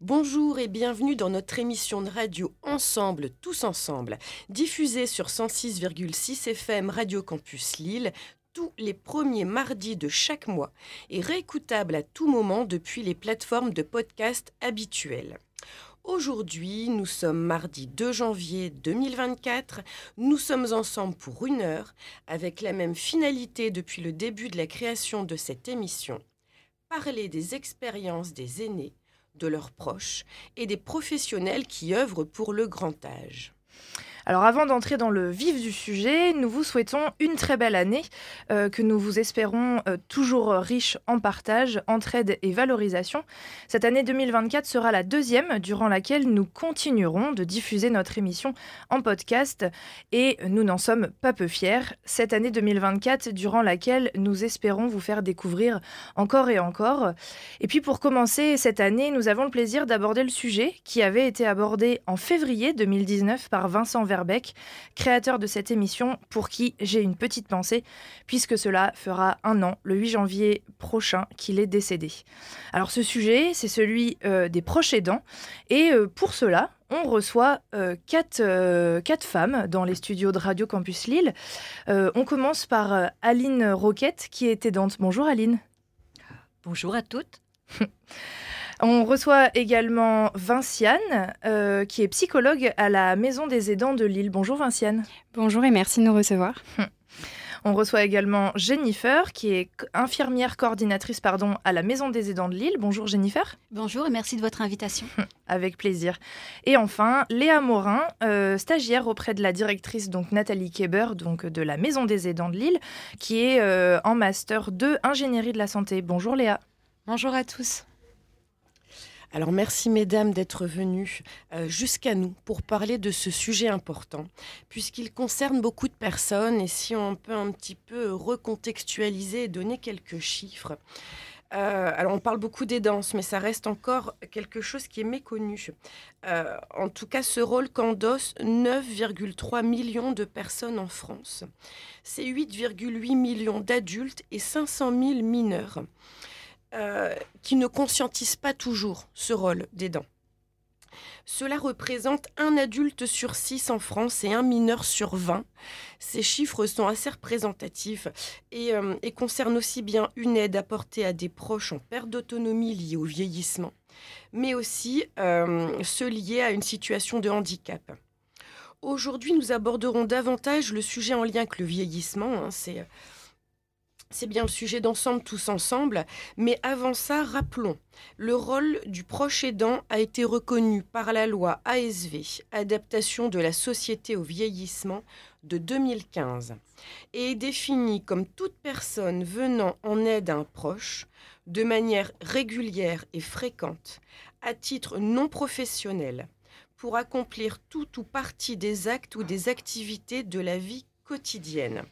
Bonjour et bienvenue dans notre émission de radio Ensemble, tous ensemble, diffusée sur 106,6 FM Radio Campus Lille tous les premiers mardis de chaque mois et réécoutable à tout moment depuis les plateformes de podcast habituelles. Aujourd'hui, nous sommes mardi 2 janvier 2024. Nous sommes ensemble pour une heure avec la même finalité depuis le début de la création de cette émission. Parler des expériences des aînés, de leurs proches et des professionnels qui œuvrent pour le grand âge. Alors avant d'entrer dans le vif du sujet, nous vous souhaitons une très belle année euh, que nous vous espérons euh, toujours riche en partage, entraide et valorisation. Cette année 2024 sera la deuxième durant laquelle nous continuerons de diffuser notre émission en podcast et nous n'en sommes pas peu fiers. Cette année 2024 durant laquelle nous espérons vous faire découvrir encore et encore. Et puis pour commencer cette année, nous avons le plaisir d'aborder le sujet qui avait été abordé en février 2019 par Vincent Ver créateur de cette émission, pour qui j'ai une petite pensée, puisque cela fera un an, le 8 janvier prochain, qu'il est décédé. Alors ce sujet, c'est celui euh, des proches aidants, et euh, pour cela, on reçoit euh, quatre, quatre, femmes dans les studios de Radio Campus Lille. on commence par Aline Roquette, qui est aidante. Bonjour Aline. Bonjour à toutes. On reçoit également Vinciane, euh, qui est psychologue à la Maison des aidants de Lille. Bonjour Vinciane. Bonjour et merci de nous recevoir. On reçoit également Jennifer, qui est infirmière coordinatrice pardon, à la Maison des aidants de Lille. Bonjour Jennifer. Bonjour et merci de votre invitation. Avec plaisir. Et enfin, Léa Morin, euh, stagiaire auprès de la directrice donc Nathalie Keber, donc de la Maison des aidants de Lille, qui est euh, en master 2 ingénierie de la santé. Bonjour Léa. Bonjour à tous. Alors merci mesdames d'être venues euh, jusqu'à nous pour parler de ce sujet important, puisqu'il concerne beaucoup de personnes et si on peut un petit peu recontextualiser et donner quelques chiffres. Euh, alors on parle beaucoup des danses, mais ça reste encore quelque chose qui est méconnu. Euh, en tout cas, ce rôle qu'endossent 9,3 millions de personnes en France. C'est 8,8 millions d'adultes et 500 000 mineurs. Euh, qui ne conscientisent pas toujours ce rôle d'aidant. Cela représente un adulte sur six en France et un mineur sur 20. Ces chiffres sont assez représentatifs et, euh, et, concernent aussi bien une aide apportée à des proches en perte d'autonomie liée au vieillissement, mais aussi euh, ceux liés à une situation de handicap. Aujourd'hui, nous aborderons davantage le sujet en lien avec le vieillissement. Hein, c'est c'est bien le sujet d'ensemble tous ensemble, mais avant ça, rappelons, le rôle du proche aidant a été reconnu par la loi ASV, Adaptation de la société au vieillissement de 2015, et est défini comme toute personne venant en aide à un proche de manière régulière et fréquente, à titre non professionnel, pour accomplir tout ou partie des actes ou des activités de la vie quotidienne.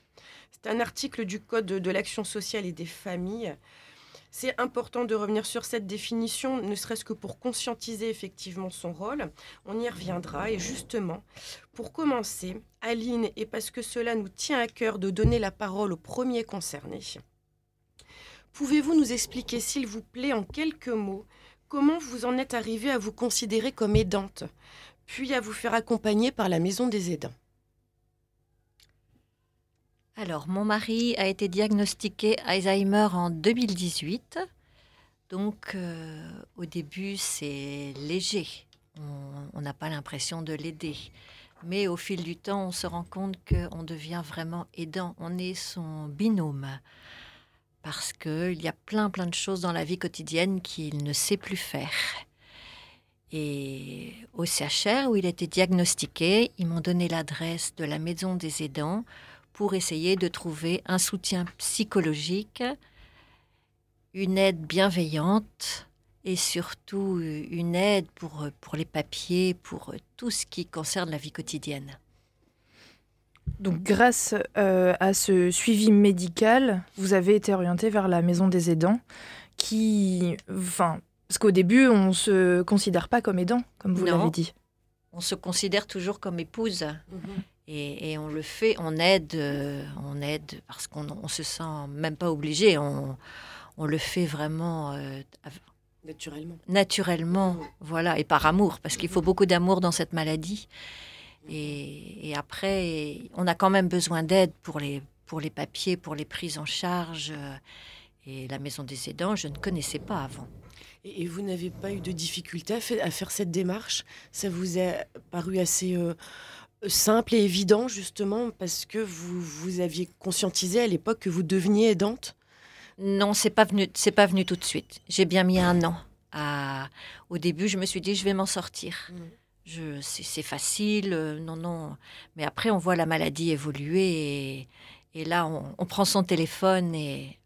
Un article du Code de l'action sociale et des familles. C'est important de revenir sur cette définition, ne serait-ce que pour conscientiser effectivement son rôle. On y reviendra. Et justement, pour commencer, Aline, et parce que cela nous tient à cœur de donner la parole aux premiers concernés, pouvez-vous nous expliquer, s'il vous plaît, en quelques mots, comment vous en êtes arrivée à vous considérer comme aidante, puis à vous faire accompagner par la Maison des aidants? Alors, mon mari a été diagnostiqué Alzheimer en 2018. Donc, euh, au début, c'est léger. On n'a pas l'impression de l'aider. Mais au fil du temps, on se rend compte qu'on devient vraiment aidant. On est son binôme. Parce qu'il y a plein, plein de choses dans la vie quotidienne qu'il ne sait plus faire. Et au CHR, où il a été diagnostiqué, ils m'ont donné l'adresse de la maison des aidants pour essayer de trouver un soutien psychologique, une aide bienveillante et surtout une aide pour, pour les papiers, pour tout ce qui concerne la vie quotidienne. Donc grâce euh, à ce suivi médical, vous avez été orienté vers la maison des aidants qui... Enfin, parce qu'au début, on ne se considère pas comme aidant, comme vous l'avez dit. On se considère toujours comme épouse. Mhm. Et, on le fait, on aide, euh, on aide parce qu'on ne se sent même pas obligé. On, le fait vraiment euh, Naturellement. Naturellement, voilà, et par amour, parce qu'il faut beaucoup d'amour dans cette maladie. Et, après, on a quand même besoin d'aide pour les, pour les papiers, pour les prises en charge. Et la maison des aidants, je ne connaissais pas avant. Et vous n'avez pas eu de difficulté à, faire cette démarche? Ça vous a paru assez euh, simple et évident, justement, parce que vous, vous aviez conscientisé à l'époque que vous deveniez aidante? Non, c'est pas venu, c'est pas venu tout de suite. J'ai bien mis un an. À... Au début, je me suis dit, je vais m'en sortir. Mmh. Je, c'est, facile, euh, non, non. Mais après, on voit la maladie évoluer et, là, on, prend son téléphone et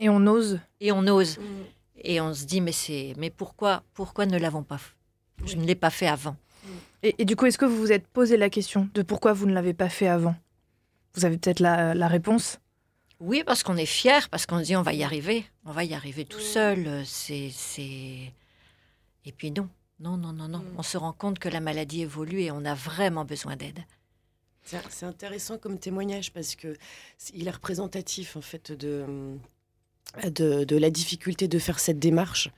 et on ose. Et on ose. Mm. Et on se dit, mais, c'est, mais pourquoi, pourquoi ne l'avons pas fait Je ne l'ai pas fait avant? Et, du coup, est-ce que vous vous êtes posé la question de pourquoi vous ne l'avez pas fait avant? Vous avez peut-être la, réponse? Oui, parce qu'on est fier, parce qu'on se dit, on va y arriver. On va y arriver tout seul. C'est, c'est... Et puis non. Non, non, non, non. Mm. On se rend compte que la maladie évolue et on a vraiment besoin d'aide. C'est intéressant comme témoignage parce que il est représentatif en fait de, de, la difficulté de faire cette démarche.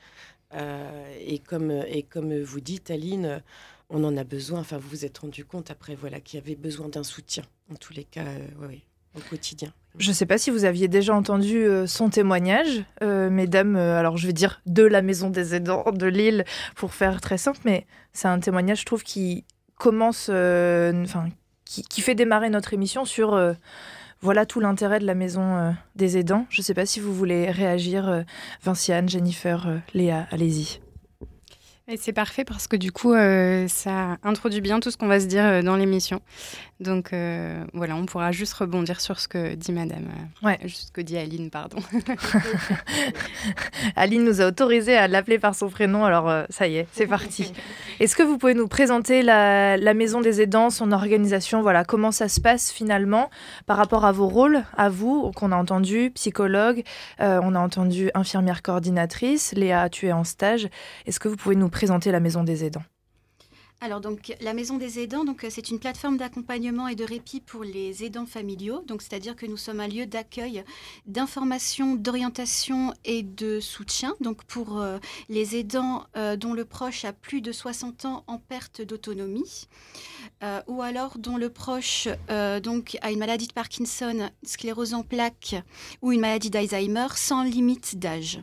Euh, et, comme, et comme vous dites, Aline, on en a besoin. Enfin, vous vous êtes rendu compte après voilà, qu'il y avait besoin d'un soutien, en tous les cas, euh, au quotidien. Je ne sais pas si vous aviez déjà entendu euh, son témoignage, mesdames, alors je vais dire de la Maison des Aidants de Lille, pour faire très simple, mais c'est un témoignage, je trouve, qui commence, enfin, qui, fait démarrer notre émission sur voilà tout l'intérêt de la maison euh, des aidants. Je ne sais pas si vous voulez réagir, euh, Vinciane, Jennifer, euh, Léa, allez-y. C'est parfait parce que du coup, ça introduit bien tout ce qu'on va se dire dans l'émission. Donc euh, voilà, on pourra juste rebondir sur ce que dit Madame, euh, ouais. ce que dit Aline, pardon. Aline nous a autorisé à l'appeler par son prénom, alors euh, ça y est, c'est parti. Est-ce que vous pouvez nous présenter la, Maison des aidants, son organisation, voilà, comment ça se passe finalement par rapport à vos rôles, à vous, qu'on a entendu, psychologue, on a entendu infirmière coordinatrice, Léa, tu es en stage. Est-ce que vous pouvez nous présenter la Maison des aidants alors donc la Maison des aidants, donc euh, c'est une plateforme d'accompagnement et de répit pour les aidants familiaux. Donc c'est-à-dire que nous sommes un lieu d'accueil, d'information, d'orientation et de soutien. Donc pour euh, les aidants euh, dont le proche a plus de 60 ans en perte d'autonomie, ou alors dont le proche donc a une maladie de Parkinson, sclérose en plaques ou une maladie d'Alzheimer sans limite d'âge.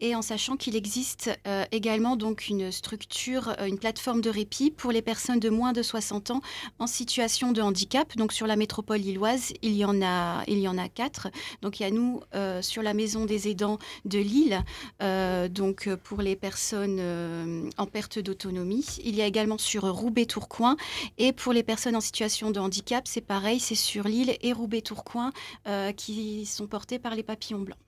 Et en sachant qu'il existe également donc une structure, une plateforme de répit pour les personnes de moins de 60 ans en situation de handicap. Donc sur la métropole lilloise, il y en a, il y en a quatre. Donc il y a nous euh, sur la maison des aidants de Lille, euh, donc pour les personnes euh, en perte d'autonomie. Il y a également sur Roubaix-Tourcoing et pour les personnes en situation de handicap, c'est pareil, c'est sur Lille et Roubaix-Tourcoing qui sont portés par les papillons blancs.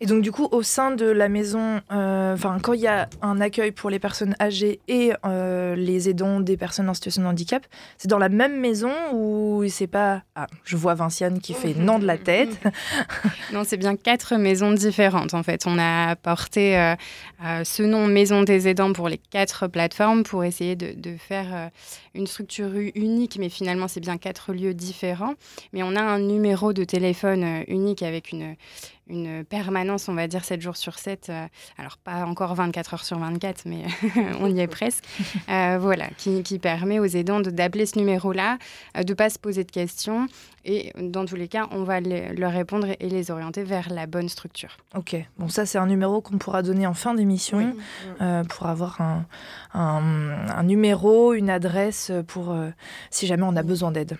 Et donc du coup, au sein de la maison, euh, enfin quand il y a un accueil pour les personnes âgées et euh, les aidants des personnes en situation de handicap, c'est dans la même maison ou c'est pas Ah, je vois Vinciane qui fait non de la tête. non, c'est bien quatre maisons différentes en fait. On a porté euh, ce nom Maison des aidants pour les quatre plateformes pour essayer de, de faire une structure unique, mais finalement c'est bien quatre lieux différents. Mais on a un numéro de téléphone unique avec une une permanence, on va dire 7 jours sur 7. Euh, alors, pas encore 24 heures sur 24, mais on y est presque. Euh, voilà, qui, permet aux aidants d'appeler ce numéro-là, euh, de ne pas se poser de questions. Et dans tous les cas, on va leur répondre et les orienter vers la bonne structure. Ok, bon, ça, c'est un numéro qu'on pourra donner en fin d'émission pour avoir un, un, numéro, une adresse pour si jamais on a besoin d'aide.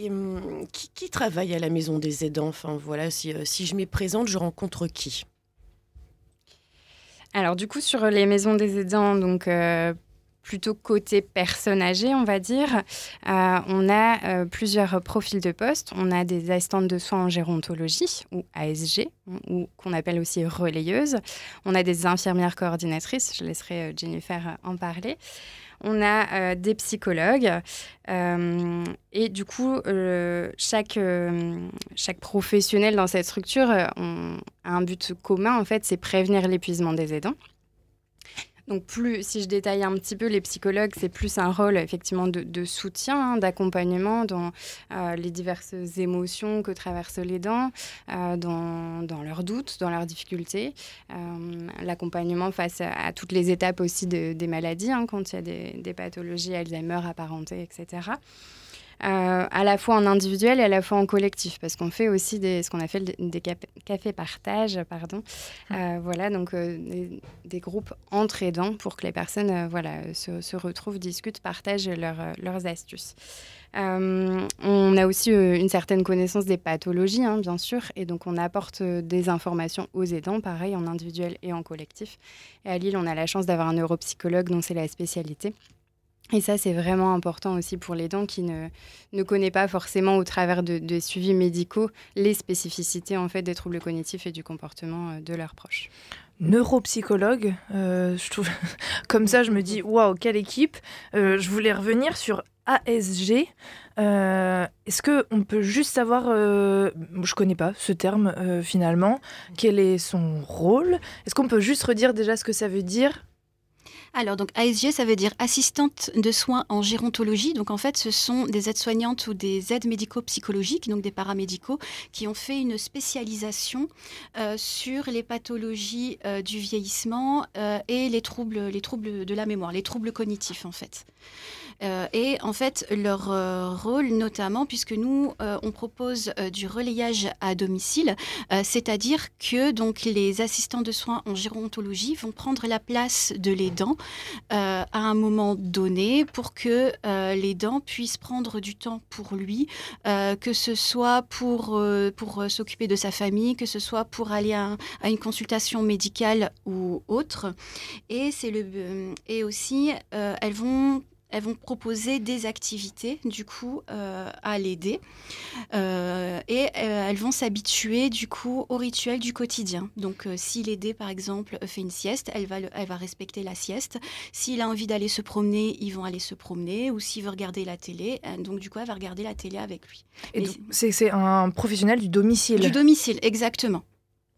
Et hum, qui, travaille à la maison des aidants? Enfin voilà, si, euh, si je m'y présente, je rencontre qui? Alors du coup sur les maisons des aidants, donc euh, plutôt côté personnes âgées, on va dire, euh, on a plusieurs profils de poste. On a des assistantes de soins en gérontologie ou ASG, ou qu'on appelle aussi relayeuses. On a des infirmières coordinatrices. Je laisserai Jennifer en parler on a euh, des psychologues. Euh, et du coup, euh, chaque, chaque professionnel dans cette structure a un but commun, en fait, c'est prévenir l'épuisement des aidants. Donc plus, si je détaille un petit peu, les psychologues, c'est plus un rôle effectivement de, soutien, hein, d'accompagnement dans euh, les diverses émotions que traversent les dents, euh, dans, leurs doutes, dans leurs difficultés. Euh, l'accompagnement face à, toutes les étapes aussi des maladies, hein, quand il y a des, des pathologies Alzheimer apparentées, etc. Euh, à la fois en individuel et à la fois en collectif, parce qu'on fait aussi des, ce qu'on appelle des, cafés partage, pardon. Mmh. Euh, voilà, donc euh, des, groupes entre aidants pour que les personnes voilà, se, retrouvent, discutent, partagent leurs astuces. on a aussi une certaine connaissance des pathologies, hein, bien sûr, et donc on apporte des informations aux aidants, pareil, en individuel et en collectif. Et à Lille, on a la chance d'avoir un neuropsychologue dont c'est la spécialité. Et ça, c'est vraiment important aussi pour les dents qui ne, ne connaissent pas forcément au travers de, suivis médicaux les spécificités en fait des troubles cognitifs et du comportement euh, de leurs proches. Neuropsychologue, euh, comme ça, je me dis waouh, quelle équipe. Euh, je voulais revenir sur ASG. Est-ce que on peut juste savoir, je connais pas ce terme finalement, quel est son rôle? Est-ce qu'on peut juste redire déjà ce que ça veut dire? Alors, donc ASG, ça veut dire assistante de soins en gérontologie. Donc, en fait, ce sont des aides-soignantes ou des aides médico-psychologiques, donc des paramédicaux, qui ont fait une spécialisation euh, sur les pathologies euh, du vieillissement euh, et les troubles, les troubles de la mémoire, les troubles cognitifs, en fait. Euh, et en fait, leur euh, rôle notamment, puisque nous, euh, on propose du relayage à domicile, c'est-à-dire que donc, les assistants de soins en gérontologie vont prendre la place de l'aidant à un moment donné pour que l'aidant puisse prendre du temps pour lui, que ce soit pour, pour s'occuper de sa famille, que ce soit pour aller à, une consultation médicale ou autre. Et, le, et aussi, elles vont elles vont proposer des activités du coup euh, à l'aider euh, et euh, elles vont s'habituer du coup au rituel du quotidien. Donc si l'aider par exemple fait une sieste, elle va, elle va respecter la sieste. S'il a envie d'aller se promener, ils vont aller se promener ou s'il veut regarder la télé, donc du coup elle va regarder la télé avec lui. Et c'est un professionnel du domicile. Du domicile, exactement.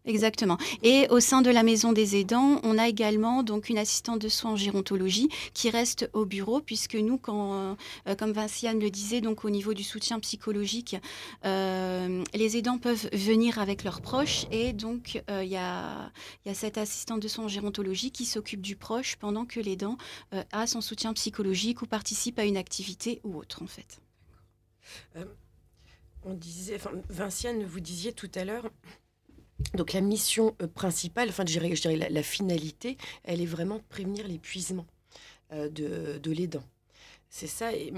Exactement. Et au sein de la maison des aidants, on a également donc une assistante de soins en gérontologie qui reste au bureau puisque nous, quand, euh, comme Vinciane le disait, donc au niveau du soutien psychologique, euh, les aidants peuvent venir avec leurs proches et donc euh, il y, a, y, a, cette assistante de soins en gérontologie qui s'occupe du proche pendant que l'aidant a son soutien psychologique ou participe à une activité ou autre en fait. on disait, Vinciane, vous disiez tout à l'heure donc la mission euh, principale, enfin je dirais, je dirais la, finalité, elle est vraiment de prévenir l'épuisement euh, de, de l'aidant. C'est ça. Et,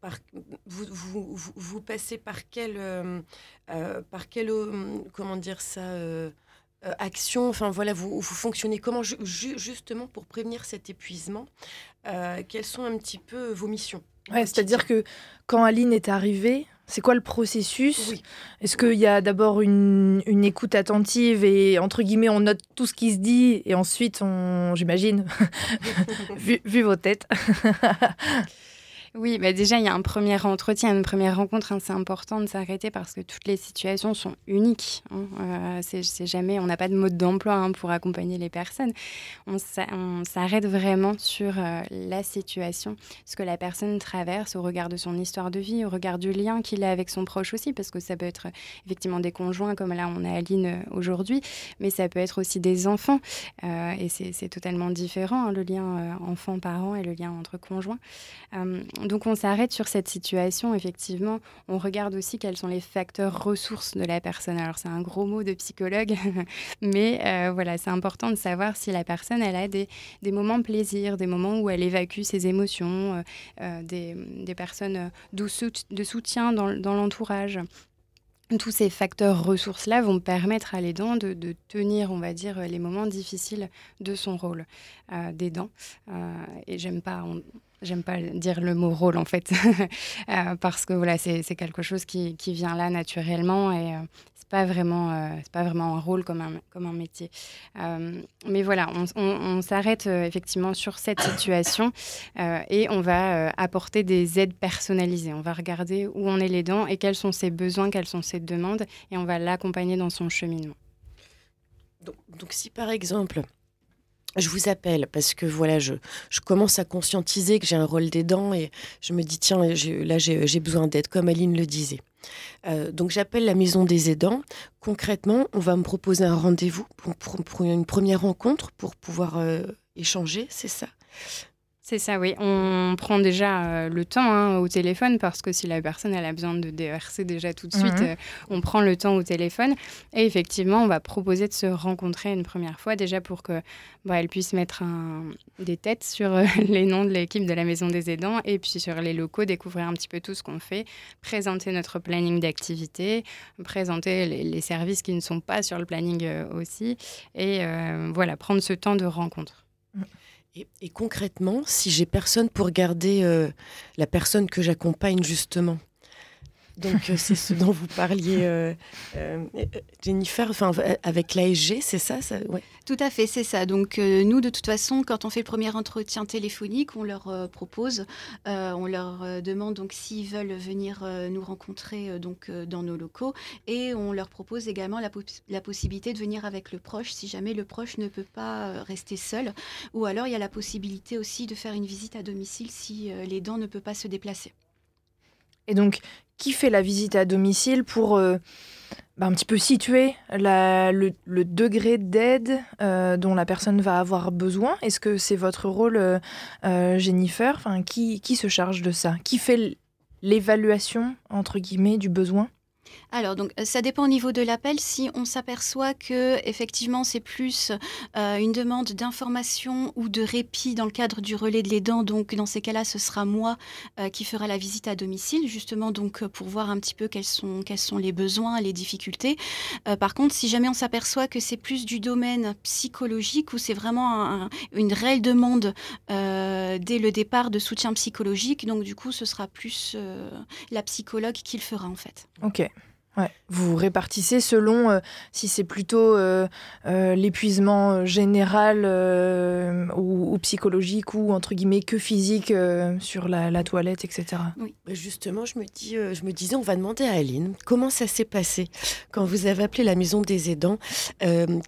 par, vous, vous, vous, passez par quelle, euh, par quelle comment dire ça, action? Enfin voilà, vous, vous fonctionnez comment justement pour prévenir cet épuisement? Quelles sont un petit peu vos missions ouais, C'est-à-dire que quand Aline est arrivée, c'est quoi le processus? Est-ce qu'il y a d'abord une, écoute attentive et entre guillemets on note tout ce qui se dit et ensuite on, j'imagine, vu, vu, vos têtes, Oui, bah déjà, il y a un premier entretien, une première rencontre. Hein, c'est important de s'arrêter parce que toutes les situations sont uniques. Hein. Euh, c'est jamais, on n'a pas de mode d'emploi hein, pour accompagner les personnes. On s'arrête vraiment sur euh, la situation, ce que la personne traverse au regard de son histoire de vie, au regard du lien qu'il a avec son proche aussi, parce que ça peut être effectivement des conjoints, comme là on a Aline euh, aujourd'hui, mais ça peut être aussi des enfants. et c'est totalement différent, le lien enfant-parent et le lien entre conjoints. Donc on s'arrête sur cette situation, effectivement. On regarde aussi quels sont les facteurs ressources de la personne. Alors c'est un gros mot de psychologue, mais euh, voilà, c'est important de savoir si la personne, elle a des, moments plaisir, des moments où elle évacue ses émotions, euh, euh, des, personnes de soutien dans, l'entourage tous ces facteurs ressources-là vont permettre à l'aidant de, de, tenir, on va dire, les moments difficiles de son rôle d'aidant. et j'aime pas, J'aime pas dire le mot rôle en fait, euh, parce que voilà, c'est quelque chose qui, qui, vient là naturellement et euh, c'est pas vraiment euh, pas vraiment un rôle comme un comme un métier. mais voilà, on, on, s'arrête effectivement sur cette situation et on va apporter des aides personnalisées. On va regarder où on est les dents et quels sont ses besoins, quelles sont ses demandes et on va l'accompagner dans son cheminement. Donc, donc si par exemple je vous appelle parce que voilà, je, commence à conscientiser que j'ai un rôle d'aidant et je me dis, tiens, là, j'ai besoin d'aide, comme Aline le disait. Euh, donc j'appelle la maison des aidants. Concrètement, on va me proposer un rendez-vous pour, une première rencontre pour pouvoir euh, échanger, c'est ça c'est ça, oui. On prend déjà euh, le temps hein, au téléphone parce que si la personne elle a besoin de déverser déjà tout de suite, mhm. euh, on prend le temps au téléphone. Et effectivement, on va proposer de se rencontrer une première fois déjà pour que bah, elle puisse mettre des têtes sur euh, les noms de l'équipe de la Maison des Aidants et puis sur les locaux, découvrir un petit peu tout ce qu'on fait, présenter notre planning d'activité, présenter les, services qui ne sont pas sur le planning aussi et voilà, prendre ce temps de rencontre. Mm. Et, concrètement, si j'ai personne pour garder euh, la personne que j'accompagne justement, donc euh, c'est ce dont vous parliez, euh, euh, Jennifer, enfin avec l'ASG, c'est ça, ça ouais. Tout à fait, c'est ça. Donc nous, de toute façon, quand on fait le premier entretien téléphonique, on leur propose, on leur demande donc s'ils veulent venir nous rencontrer donc dans nos locaux, et on leur propose également la, la, possibilité de venir avec le proche si jamais le proche ne peut pas rester seul, ou alors il y a la possibilité aussi de faire une visite à domicile si les dents ne peut pas se déplacer. Et donc, qui fait la visite à domicile pour euh, bah, un petit peu situer le, degré d'aide euh, dont la personne va avoir besoin. Est-ce que c'est votre rôle, euh, Jennifer? Qui, qui se charge de ça? Qui fait l'évaluation, entre guillemets, du besoin? Alors, donc, euh, ça dépend au niveau de l'appel. Si on s'aperçoit que effectivement c'est plus euh, une demande d'information ou de répit dans le cadre du relais de l'aidant, donc dans ces cas-là, ce sera moi euh, qui fera la visite à domicile, justement donc pour voir un petit peu quels sont, quels sont les besoins, les difficultés. par contre, si jamais on s'aperçoit que c'est plus du domaine psychologique ou c'est vraiment une réelle demande dès le départ de soutien psychologique, donc du coup, ce sera plus la psychologue qui le fera en fait. Ok. Ouais. Vous répartissez selon euh, si c'est plutôt euh, euh, l'épuisement général ou, psychologique ou entre guillemets que physique sur la, toilette, etc. Oui, bah, justement, je me, dis, je me disais, on va demander à Aline comment ça s'est passé quand vous avez appelé la maison des aidants.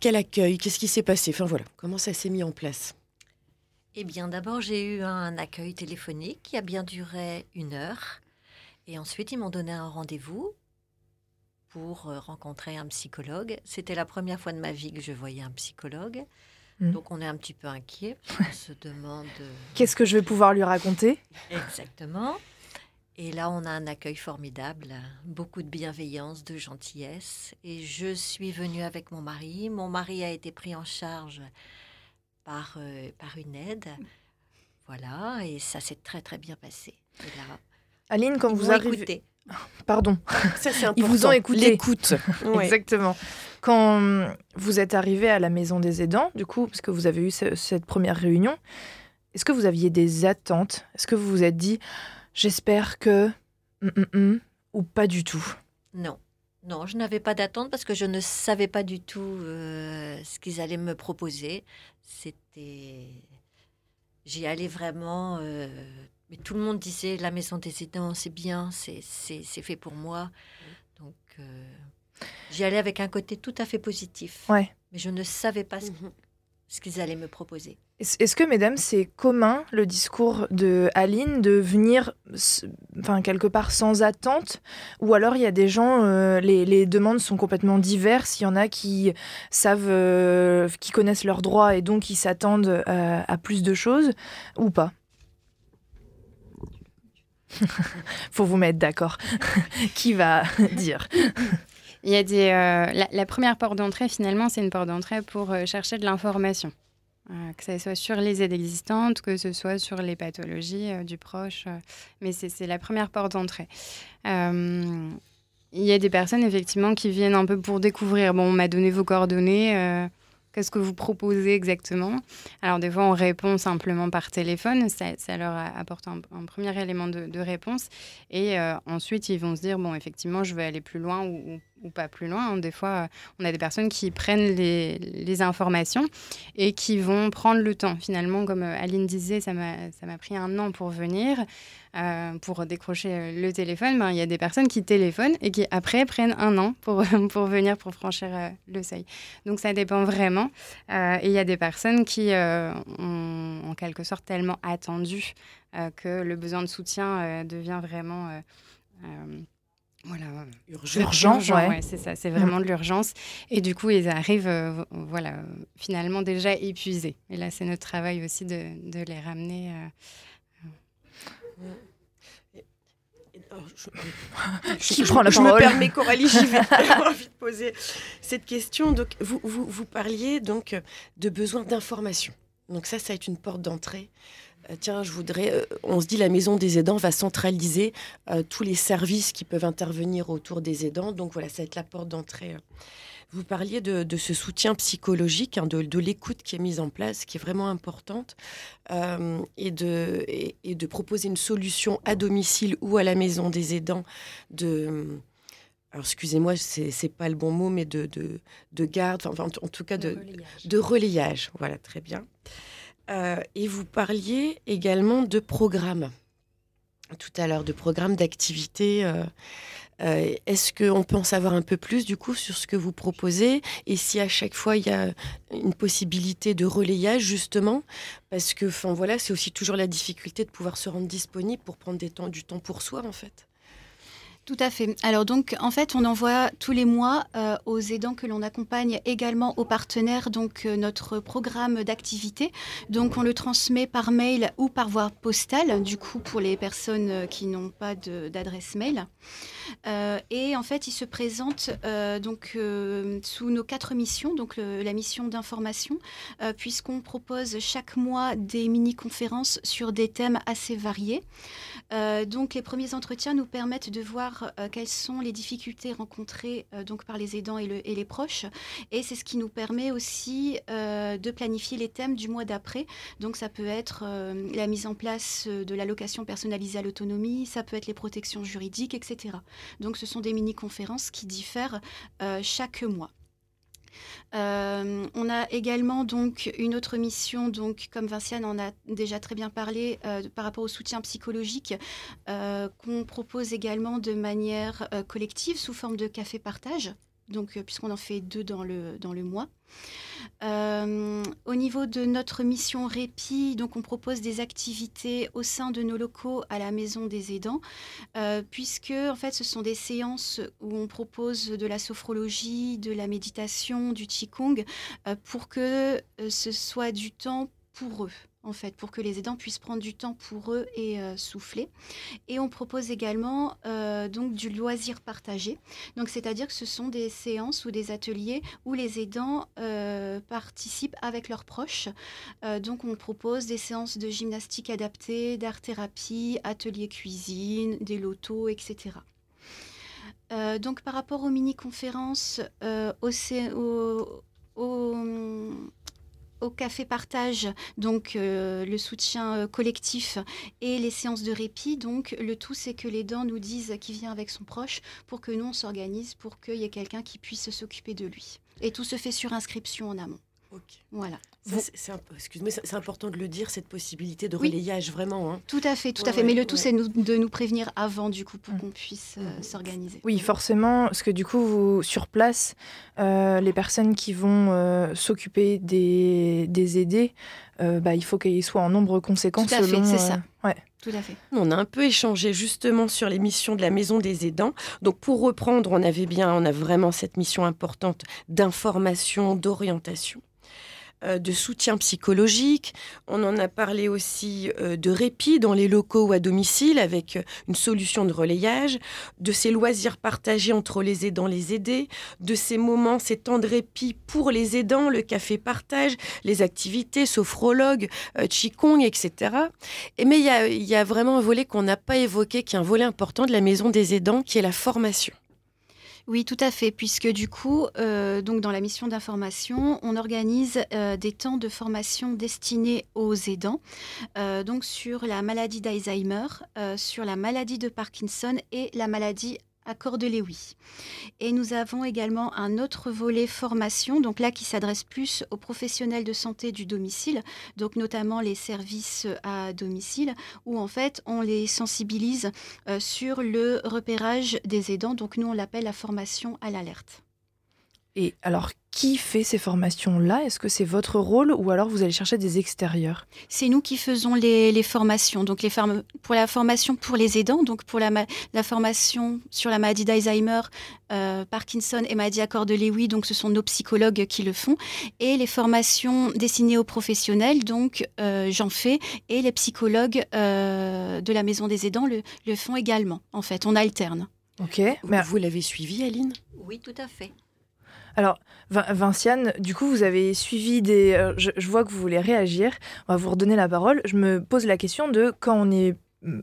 quel accueil Qu'est-ce qui s'est passé? Enfin voilà, comment ça s'est mis en place? Eh bien, d'abord, j'ai eu un accueil téléphonique qui a bien duré une heure. Et ensuite, ils m'ont donné un rendez-vous pour euh, rencontrer un psychologue. C'était la première fois de ma vie que je voyais un psychologue. Hmm. Donc on est un petit peu inquiet. On se demande... Euh, Qu'est-ce que je vais pouvoir lui raconter? Exactement. Et là, on a un accueil formidable, beaucoup de bienveillance, de gentillesse. Et je suis venue avec mon mari. Mon mari a été pris en charge par, euh, par une aide. Voilà, et ça s'est très très bien passé. Là, Aline, quand vous arrivez... Pardon. Ça, c'est Ils vous ont écouté. L'écoute. Exactement. Quand hum, vous êtes arrivé à la maison des aidants, du coup, parce que vous avez eu cette première réunion, est-ce que vous aviez des attentes? Est-ce que vous vous êtes dit, j'espère que. Hum, hum, ou pas du tout? Non. Non, je n'avais pas d'attente parce que je ne savais pas du tout euh, ce qu'ils allaient me proposer. C'était. J'y allais vraiment euh, mais tout le monde disait la maison des aidants, c'est bien, c'est fait pour moi. Donc, euh, j'y allais avec un côté tout à fait positif. Ouais. Mais je ne savais pas ce, mhm. qu'ils allaient me proposer. Est-ce que, mesdames, c'est commun le discours de Aline de venir, enfin quelque part sans attente, ou alors il y a des gens, euh, les, demandes sont complètement diverses. Il y en a qui savent, euh, qui connaissent leurs droits et donc qui s'attendent à plus de choses, ou pas? Faut vous mettre d'accord. Qui va dire? Il y a des, euh, la, première porte d'entrée, finalement, c'est une porte d'entrée pour euh, chercher de l'information. Euh, que ce soit sur les aides existantes, que ce soit sur les pathologies du proche. mais c'est la première porte d'entrée. Il y a des personnes, effectivement, qui viennent un peu pour découvrir. Bon, on m'a donné vos coordonnées Qu'est-ce que vous proposez exactement? Alors, des fois, on répond simplement par téléphone. Ça, leur apporte un, premier élément de, réponse. Et euh, ensuite, ils vont se dire, bon, effectivement, je vais aller plus loin ou, ou pas plus loin. Hein. Des fois, on a des personnes qui prennent les, informations et qui vont prendre le temps. Finalement, comme Aline disait, ça m'a pris un an pour venir. Euh, pour décrocher euh, le téléphone, ben, il y a des personnes qui téléphonent et qui après prennent un an pour, pour venir pour franchir euh, le seuil. Donc ça dépend vraiment. et il y a des personnes qui ont en quelque sorte tellement attendu que le besoin de soutien devient vraiment... voilà, urgent, ouais. c'est ça, c'est vraiment de l'urgence. Et du coup, ils arrivent, voilà, finalement déjà épuisés. Et là, c'est notre travail aussi de, de les ramener je, Qui prend la je me permets, Coralie, j'ai envie de poser cette question. Donc, vous, vous, vous parliez donc de besoin d'information. Donc ça, ça va être une porte d'entrée. Euh, tiens, je voudrais, euh, on se dit la maison des aidants va centraliser euh, tous les services qui peuvent intervenir autour des aidants. Donc voilà, ça va être la porte d'entrée vous parliez de, ce soutien psychologique, hein, de, l'écoute qui est mise en place, qui est vraiment importante, euh, et, de, et, de proposer une solution à domicile ou à la maison des aidants de... Alors, excusez-moi, c'est n'est pas le bon mot, mais de, de, garde, enfin, en, tout cas de, de relayage. Voilà, très bien. Euh, et vous parliez également de programmes, tout à l'heure, de programmes d'activité. Euh, euh, est-ce qu'on peut en savoir un peu plus du coup sur ce que vous proposez? Et si à chaque fois il y a une possibilité de relayage justement? Parce que enfin voilà c'est aussi toujours la difficulté de pouvoir se rendre disponible pour prendre des temps, du temps pour soi en fait. Tout à fait. Alors donc, en fait, on envoie tous les mois euh, aux aidants que l'on accompagne également aux partenaires donc euh, notre programme d'activité. Donc on le transmet par mail ou par voie postale, du coup pour les personnes euh, qui n'ont pas d'adresse mail. et en fait, il se présente donc sous nos quatre missions, donc la mission d'information, puisqu'on propose chaque mois des mini-conférences sur des thèmes assez variés. donc les premiers entretiens nous permettent de voir euh, quelles sont les difficultés rencontrées euh, donc par les aidants et, les proches. Et c'est ce qui nous permet aussi euh, de planifier les thèmes du mois d'après. Donc ça peut être la mise en place de l'allocation personnalisée à l'autonomie, ça peut être les protections juridiques, etc. Donc ce sont des mini-conférences qui diffèrent chaque mois. Euh, on a également donc une autre mission, comme Vinciane en a déjà très bien parlé, euh, par rapport au soutien psychologique, euh, qu'on propose également de manière collective sous forme de café partage donc euh, puisqu'on en fait deux dans le, dans le mois. Euh, au niveau de notre mission répit, donc on propose des activités au sein de nos locaux à la maison des aidants, euh, puisque en fait ce sont des séances où on propose de la sophrologie, de la méditation, du qigong, pour que ce soit du temps pour eux en fait, pour que les aidants puissent prendre du temps pour eux et euh, souffler. Et on propose également euh, donc du loisir partagé. Donc, c'est-à-dire que ce sont des séances ou des ateliers où les aidants euh, participent avec leurs proches. donc, on propose des séances de gymnastique adaptée, d'art-thérapie, ateliers cuisine, des lotos, etc. donc, par rapport aux mini-conférences, au, café partage, donc euh, le soutien euh, collectif et les séances de répit. Donc le tout, c'est que les dents nous disent qui vient avec son proche pour que nous, on s'organise pour qu'il y ait quelqu'un qui puisse s'occuper de lui. Et tout se fait sur inscription en amont. Voilà. C'est important de le dire, cette possibilité de relayage, vraiment. Hein. Tout à fait, tout à fait. Mais le tout, c'est de nous prévenir avant, du coup, pour mm. qu'on puisse euh, mm. s'organiser. Oui, forcément, parce que du coup, vous, sur place, euh, les personnes qui vont euh, s'occuper des, des aidés, bah, il faut qu'ils soient en nombre conséquent. Tout à fait, c'est ça. Ouais. Tout à fait. On a un peu échangé justement sur les missions de la maison des aidants. Donc pour reprendre, on avait bien, on a vraiment cette mission importante d'information, d'orientation. Euh, de soutien psychologique. On en a parlé aussi euh, de répit dans les locaux ou à domicile avec euh, une solution de relayage, de ces loisirs partagés entre les aidants les aidés, de ces moments, ces temps de répit pour les aidants, le café partage, les activités, sophrologue, qigong, etc. Et mais il y a vraiment un volet qu'on n'a pas évoqué, qui est un volet important de la maison des aidants, qui est la formation. Oui, tout à fait, puisque du coup, euh, donc dans la mission d'information, on organise euh, des temps de formation destinés aux aidants, euh, donc sur la maladie d'Alzheimer, sur la maladie de Parkinson et la maladie à Cordelé-Oui. Et nous avons également un autre volet formation, donc là qui s'adresse plus aux professionnels de santé du domicile, donc notamment les services à domicile, où en fait on les sensibilise euh, sur le repérage des aidants. Donc nous on l'appelle la formation à l'alerte. Et alors, qui fait ces formations-là? Est-ce que c'est votre rôle ou alors vous allez chercher des extérieurs? C'est nous qui faisons les, formations. Donc les pour la formation pour les aidants, donc pour la, la formation sur la maladie d'Alzheimer, euh, Parkinson et maladie à corps de Lewy, donc ce sont nos psychologues qui le font. Et les formations destinées aux professionnels, donc euh, j'en fais, et les psychologues euh, de la maison des aidants le, le, font également. En fait, on alterne. Ok. Mais vous l'avez suivi, Aline? Oui, tout à fait. Alors, Vinciane, du coup, vous avez suivi des. Euh, je, vois que vous voulez réagir. On va vous redonner la parole. Je me pose la question de quand on est.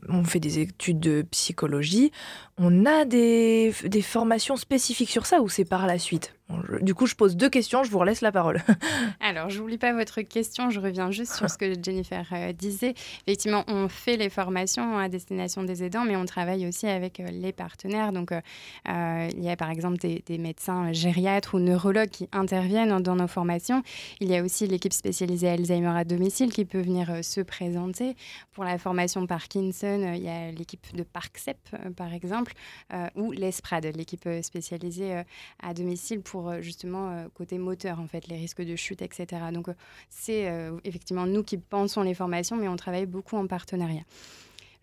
On fait des études de psychologie, on a des formations spécifiques sur ça ou c'est par la suite? Du coup, je pose deux questions, je vous relaisse la parole. Alors, je n'oublie pas votre question, je reviens juste sur ce que Jennifer euh, disait. Effectivement, on fait les formations à destination des aidants, mais on travaille aussi avec euh, les partenaires. Donc, euh, il y a par exemple des, médecins gériatres ou neurologues qui interviennent dans nos formations. Il y a aussi l'équipe spécialisée Alzheimer à domicile qui peut venir se présenter. Pour la formation Parkinson, il y a l'équipe de ParkCEP, par exemple, ou l'ESPRAD, l'équipe spécialisée à domicile pour euh, justement euh, côté moteur, en fait, les risques de chute, etc. Donc, euh, c'est effectivement nous qui pensons les formations, mais on travaille beaucoup en partenariat.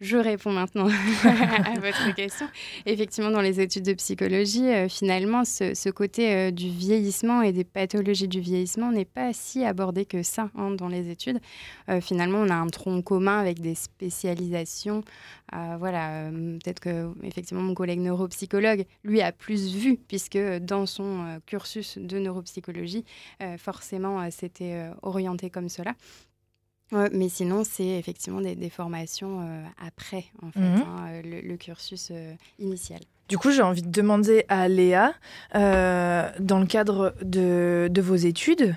Je réponds maintenant à votre question. Effectivement, dans les études de psychologie, euh, finalement, ce, côté euh, du vieillissement et des pathologies du vieillissement n'est pas si abordé que ça hein, dans les études. Euh, finalement, on a un tronc commun avec des spécialisations. voilà, peut-être que effectivement mon collègue neuropsychologue, lui, a plus vu, puisque dans son cursus de neuropsychologie, forcément, c'était orienté comme cela mais sinon, c'est effectivement des, formations euh, après, en fait, mhm. hein, euh, le, cursus euh, initial. Du coup, j'ai envie de demander à Léa, dans le cadre de, de vos études,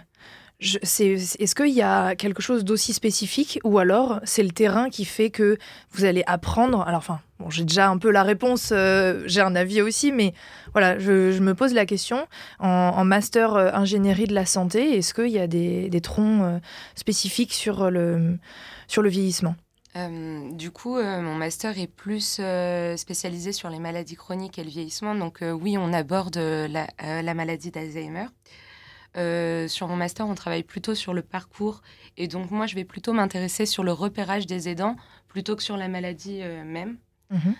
est-ce qu'il y a quelque chose d'aussi spécifique ou alors c'est le terrain qui fait que vous allez apprendre? Alors, enfin, bon, j'ai déjà un peu la réponse, euh, j'ai un avis aussi, mais voilà, je, me pose la question. En, master euh, ingénierie de la santé, est-ce qu'il y a des, troncs euh, spécifiques sur le, sur le vieillissement? Du coup, mon master est plus spécialisé sur les maladies chroniques et le vieillissement. Donc oui, on aborde la, la maladie d'Alzheimer. Euh, sur mon master, on travaille plutôt sur le parcours. Et donc, moi, je vais plutôt m'intéresser sur le repérage des aidants plutôt que sur la maladie euh, même. Mhm.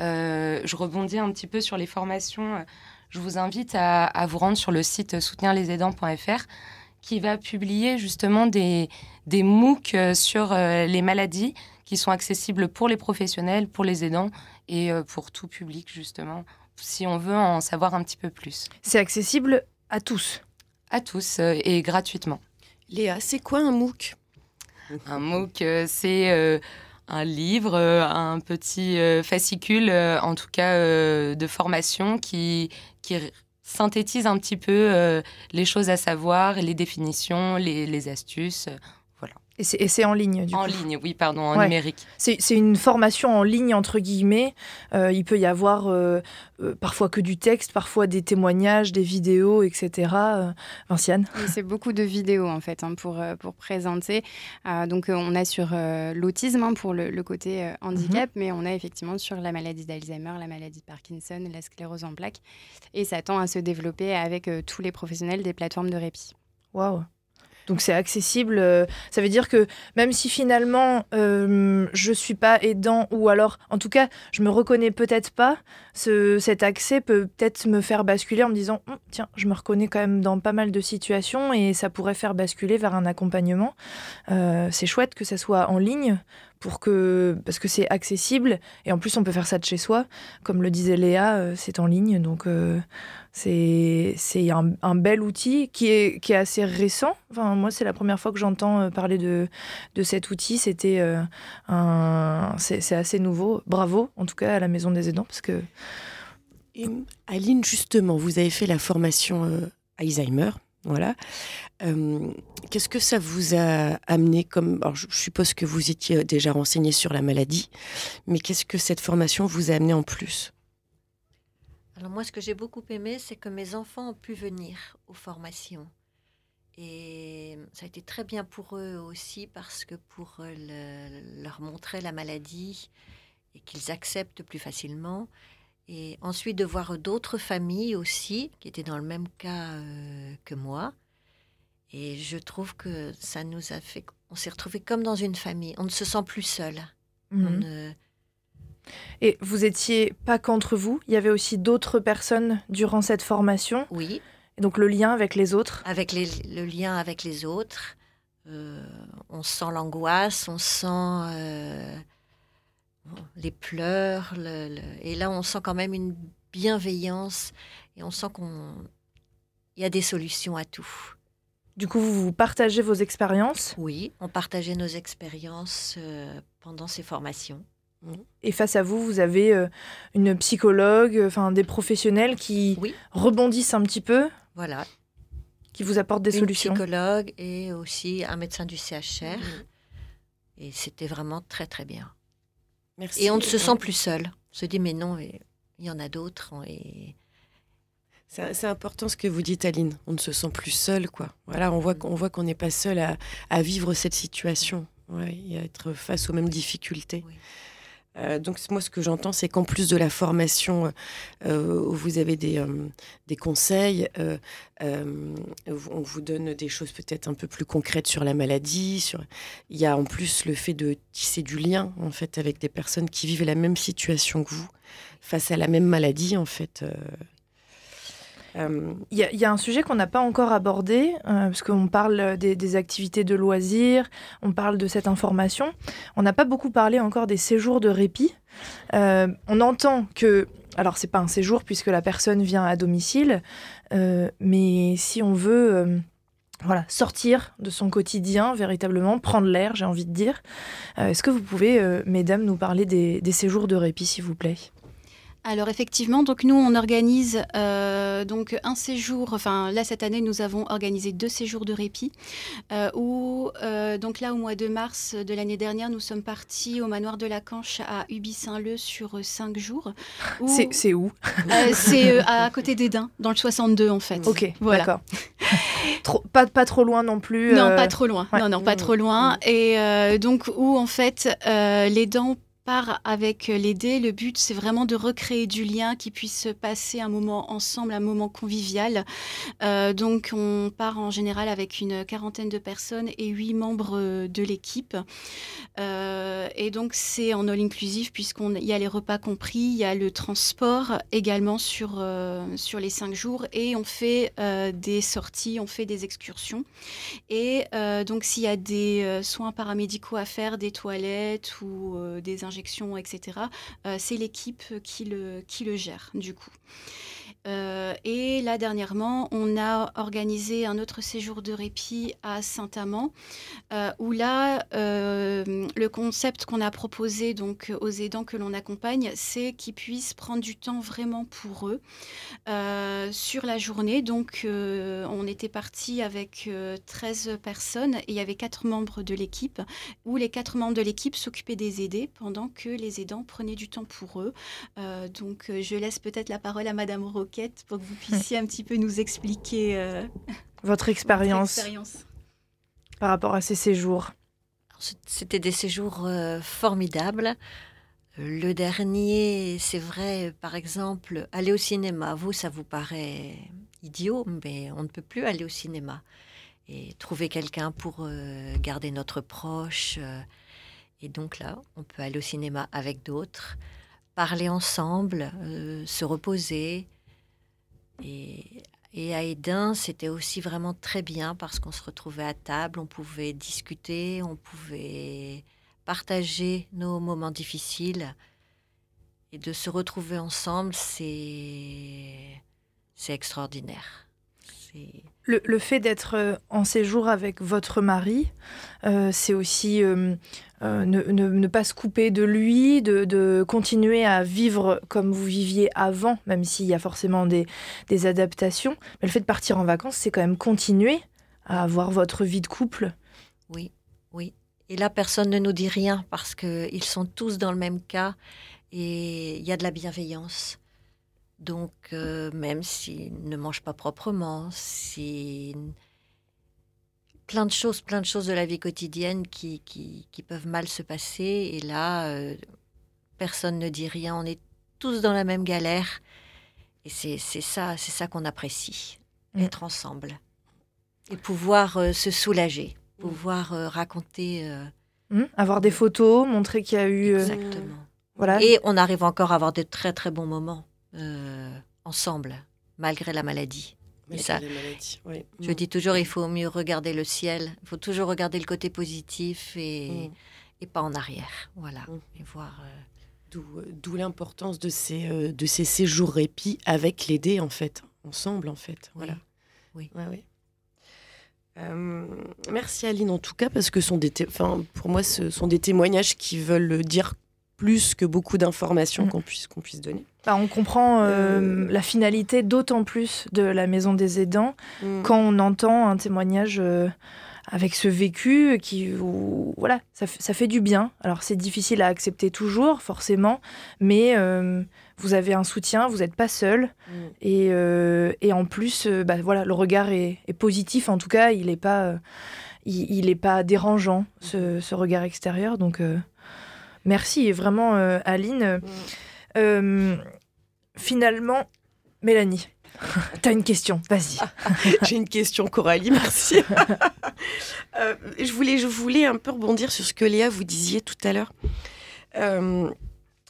Euh, je rebondis un petit peu sur les formations. Je vous invite à, vous rendre sur le site soutenirlesaidants.fr qui va publier justement des, des MOOC sur les maladies qui sont accessibles pour les professionnels, pour les aidants et pour tout public justement, si on veut en savoir un petit peu plus. C'est accessible à tous à tous euh, et gratuitement. Léa, c'est quoi un MOOC? Un MOOC, euh, c'est euh, un livre, un petit fascicule, en tout cas de formation, qui, qui synthétise un petit peu les choses à savoir, les définitions, les, les astuces. Et c'est en ligne, du en coup. En ligne, oui, pardon, en numérique. C'est une formation en ligne, entre guillemets. Euh, il peut y avoir euh, euh, parfois que du texte, parfois des témoignages, des vidéos, etc. Vinciane C'est beaucoup de vidéos, en fait, hein, pour, pour présenter. donc, on a sur l'autisme, hein, pour le, côté handicap, mhm. mais on a effectivement sur la maladie d'Alzheimer, la maladie de Parkinson, la sclérose en plaques. Et ça tend à se développer avec tous les professionnels des plateformes de répit. Waouh donc c'est accessible. Euh, ça veut dire que même si finalement euh, je suis pas aidant ou alors en tout cas je me reconnais peut-être pas, ce, cet accès peut peut-être me faire basculer en me disant hum, tiens je me reconnais quand même dans pas mal de situations et ça pourrait faire basculer vers un accompagnement. Euh, c'est chouette que ça soit en ligne pour que parce que c'est accessible et en plus on peut faire ça de chez soi. Comme le disait Léa euh, c'est en ligne donc euh, c'est un, bel outil qui est qui est assez récent. Enfin moi c'est la première fois que j'entends euh, parler de de cet outil. C'était un c'est assez nouveau. Bravo en tout cas à la maison des aidants parce que Aline justement vous avez fait la formation Alzheimer voilà. Euh, qu'est-ce que ça vous a amené comme... Je suppose que vous étiez déjà renseigné sur la maladie, mais qu'est-ce que cette formation vous a amené en plus? Alors moi, ce que j'ai beaucoup aimé, c'est que mes enfants ont pu venir aux formations. Et ça a été très bien pour eux aussi parce que pour leur montrer la maladie et qu'ils acceptent plus facilement. Et ensuite de voir d'autres familles aussi qui étaient dans le même cas euh, que moi. Et je trouve que ça nous a fait... On s'est retrouvés comme dans une famille. On ne se sent plus seul. Mhm. Et vous étiez pas qu'entre vous, il y avait aussi d'autres personnes durant cette formation. Oui. Et donc le lien avec les autres Avec le lien avec les autres. Euh, on sent l'angoisse, on sent euh, les pleurs. et là, on sent quand même une bienveillance et on sent qu'on y a des solutions à tout. Du coup, vous, partagez vos expériences? Oui, on partageait nos expériences euh, pendant ces formations. Et face à vous, vous avez une psychologue, enfin des professionnels qui rebondissent un petit peu? Voilà. Qui vous apporte des solutions? Un psychologue et aussi un médecin du CHR. Et c'était vraiment très, très bien. Merci. Et on ne se sent plus seul. On se dit, mais non, il y en a d'autres. Et... C'est important ce que vous dites, Aline. On ne se sent plus seul, quoi. Voilà, on voit qu'on voit qu'on n'est pas seul à, à, vivre cette situation ouais, et à être face aux mêmes difficultés. Oui. Euh, donc moi, ce que j'entends, c'est qu'en plus de la formation euh, où vous avez des, euh, conseils, on vous donne des choses peut-être un peu plus concrètes sur la maladie. Il y a en plus le fait de tisser du lien en fait avec des personnes qui vivent la même situation que vous, face à la même maladie en fait. Euh, il y, a un sujet qu'on n'a pas encore abordé, euh, parce qu'on parle des, activités de loisirs, on parle de cette information. On n'a pas beaucoup parlé encore des séjours de répit. Euh, on entend que, alors c'est pas un séjour puisque la personne vient à domicile, mais si on veut voilà, sortir de son quotidien, véritablement, prendre l'air, j'ai envie de dire. Est-ce que vous pouvez, mesdames, nous parler des séjours de répit, s'il vous plaît? Alors effectivement, donc nous on organise euh, donc un séjour. Enfin là cette année nous avons organisé deux séjours de répit. Euh, où euh, donc là au mois de mars de l'année dernière nous sommes partis au manoir de la Canche à Ubi-Saint-Leu sur cinq jours. C'est où? C'est à côté d'Edin, dans le 62 en fait. Ok, voilà. d'accord. pas, pas trop loin non plus. Non, pas trop loin. Non, non, pas trop loin. Et donc où en fait les dents part avec l'aider. Le but, c'est vraiment de recréer du lien, qui puisse passer un moment ensemble, un moment convivial. Euh, donc, on part en général avec une quarantaine de personnes et huit membres de l'équipe. Euh, et donc, c'est en all inclusive, puisqu'il y a les repas compris, il y a le transport également sur, euh, sur les cinq jours, et on fait des sorties, on fait des excursions. Et donc, s'il y a des soins paramédicaux à faire, des toilettes ou des ingénieurs, etc., euh, c'est l'équipe qui le, qui le gère du coup. Euh, et là, dernièrement, on a organisé un autre séjour de répit à Saint-Amand, euh, où là, euh, le concept qu'on a proposé donc aux aidants que l'on accompagne, c'est qu'ils puissent prendre du temps vraiment pour eux sur la journée. Donc, on était parti avec 13 personnes et il y avait quatre membres de l'équipe, où les quatre membres de l'équipe s'occupaient des aidés pendant que les aidants prenaient du temps pour eux. donc, je laisse peut-être la parole à Madame Pour que vous puissiez un petit peu nous expliquer euh, votre expérience par rapport à ces séjours. C'était des séjours euh, formidables. Le dernier, c'est vrai, par exemple, aller au cinéma. Vous, ça vous paraît idiot, mais on ne peut plus aller au cinéma. Et trouver quelqu'un pour euh, garder notre proche. et donc là, on peut aller au cinéma avec d'autres, parler ensemble, se reposer, et, à Edin, c'était aussi vraiment très bien parce qu'on se retrouvait à table, on pouvait discuter, on pouvait partager nos moments difficiles. Et de se retrouver ensemble, c'est extraordinaire. Le, fait d'être en séjour avec votre mari, euh, c'est aussi euh, ne, pas se couper de lui, de, continuer à vivre comme vous viviez avant, même s'il y a forcément des, adaptations. Mais le fait de partir en vacances, c'est quand même continuer à avoir votre vie de couple. Oui, oui. Et là, personne ne nous dit rien parce qu'ils sont tous dans le même cas et il y a de la bienveillance. Donc, même s'ils ne mangent pas proprement, si plein de choses, plein de choses de la vie quotidienne qui, qui, peuvent mal se passer. Et là, personne ne dit rien. On est tous dans la même galère. Et c'est ça, c'est ça qu'on apprécie, mm. être ensemble et pouvoir euh, se soulager, pouvoir euh, raconter. Euh, mm. Avoir des photos, montrer qu'il y a eu. Exactement. Voilà. Et on arrive encore à avoir de très très bons moments ensemble, malgré la maladie. Ça. Je dis toujours, il faut mieux regarder le ciel, il faut toujours regarder le côté positif et, mm. et pas en arrière. Voilà. Et voir. D'où l'importance de ces, euh, de ces séjours répit avec l'aider, en fait, ensemble, en fait. Voilà. Oui. oui. Euh, merci Aline en tout cas parce que sont des enfin, pour moi ce sont des témoignages qui veulent dire plus que beaucoup d'informations mm. qu'on puisse, qu'on puisse donner. Bah, on comprend euh, la finalité d'autant plus de la maison des aidants mm. quand on entend un témoignage avec ce vécu qui, voilà, ça, fait du bien. Alors c'est difficile à accepter toujours, forcément, mais euh, vous avez un soutien, vous n'êtes pas seul, mm. euh, et, en plus, euh, bah, voilà, le regard est, positif. En tout cas, il n'est pas, il, est pas dérangeant ce, ce, regard extérieur. Donc merci vraiment, Aline. Mm. finalement, Mélanie. T'as une question, vas-y. J'ai une question, Coralie, merci. Euh, je, voulais, je voulais un peu rebondir sur ce que Léa vous disiez tout à l'heure. Euh,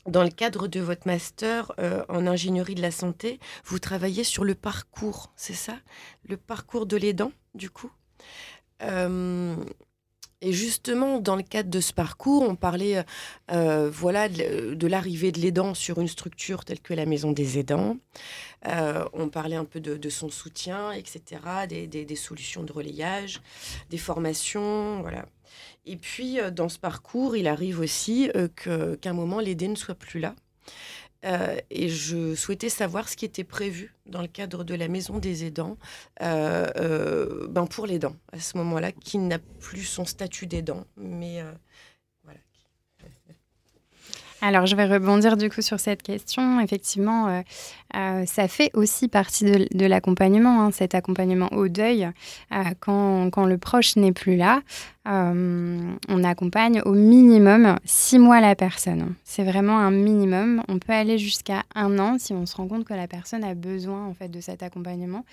dans le cadre de votre master euh, en ingénierie de la santé, vous travaillez sur le parcours, c'est ça? Le parcours de l'aidant, du coup? Et justement, dans le cadre de ce parcours, on parlait euh, voilà, de, l'arrivée de l'aidant sur une structure telle que la Maison des aidants. Euh, on parlait un peu de, son soutien, etc., des, solutions de relayage, des formations. Voilà. Et puis, euh, dans ce parcours, il arrive aussi qu'à un moment, l'aidé ne soit plus là. Euh, et je souhaitais savoir ce qui était prévu dans le cadre de la maison des aidants euh, euh, ben pour l'aidant à ce moment-là, qui n'a plus son statut d'aidant, mais voilà. Alors, je vais rebondir du coup sur cette question. Effectivement, ça fait aussi partie de, l'accompagnement, hein, cet accompagnement au deuil, quand, quand, le proche n'est plus là. Euh, on accompagne au minimum six mois la personne. C'est vraiment un minimum. On peut aller jusqu'à un an si on se rend compte que la personne a besoin en fait de cet accompagnement.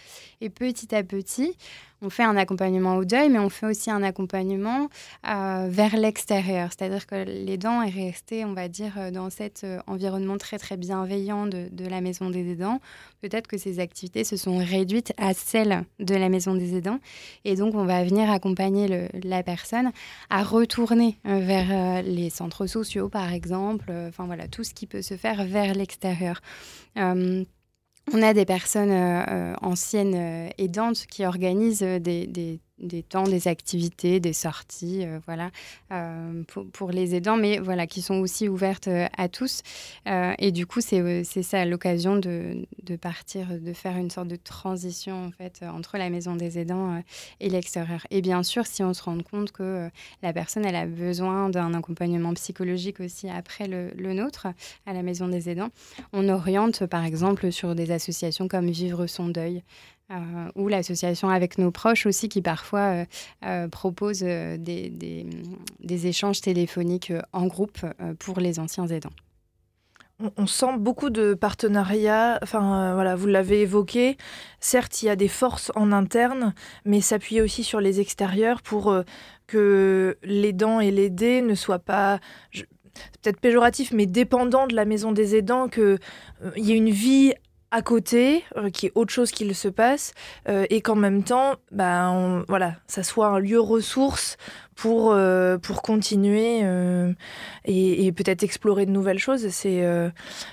Et petit à petit, on fait un accompagnement au deuil, mais on fait aussi un accompagnement euh, vers l'extérieur. C'est-à-dire que l'aidant est resté, on va dire, euh, dans cet environnement très très bienveillant de, la maison des aidants. Peut-être que ces activités se sont réduites à celles de la maison des aidants. Et donc, on va venir accompagner la personne à retourner euh, vers euh, les centres sociaux, par exemple, euh, enfin voilà, tout ce qui peut se faire vers l'extérieur. on a des personnes anciennes aidantes qui organisent des des temps, des activités, des sorties, euh, voilà, euh, pour, les aidants, mais voilà, qui sont aussi ouvertes euh, à tous. et du coup, c'est ça l'occasion de, partir, de faire une sorte de transition en fait entre la maison des aidants et l'extérieur. Et bien sûr, si on se rend compte que la personne a besoin d'un accompagnement psychologique aussi après le, nôtre à la maison des aidants, on oriente par exemple sur des associations comme Vivre son deuil. Euh, ou l'association avec nos proches aussi qui parfois euh, euh, propose des, des, échanges téléphoniques en groupe pour les anciens aidants. On, sent beaucoup de partenariats, enfin voilà, vous l'avez évoqué, certes il y a des forces en interne, mais s'appuyer aussi sur les extérieurs pour que l'aidant et l'aidé ne soient pas, peut-être péjoratif, mais dépendants de la maison des aidants, qu'il y ait une vie à côté, euh, qui est autre chose qu'il se passe, euh, et qu'en même temps, bah, voilà, ça soit un lieu ressource pour, euh, pour continuer et, peut-être explorer de nouvelles choses. C'est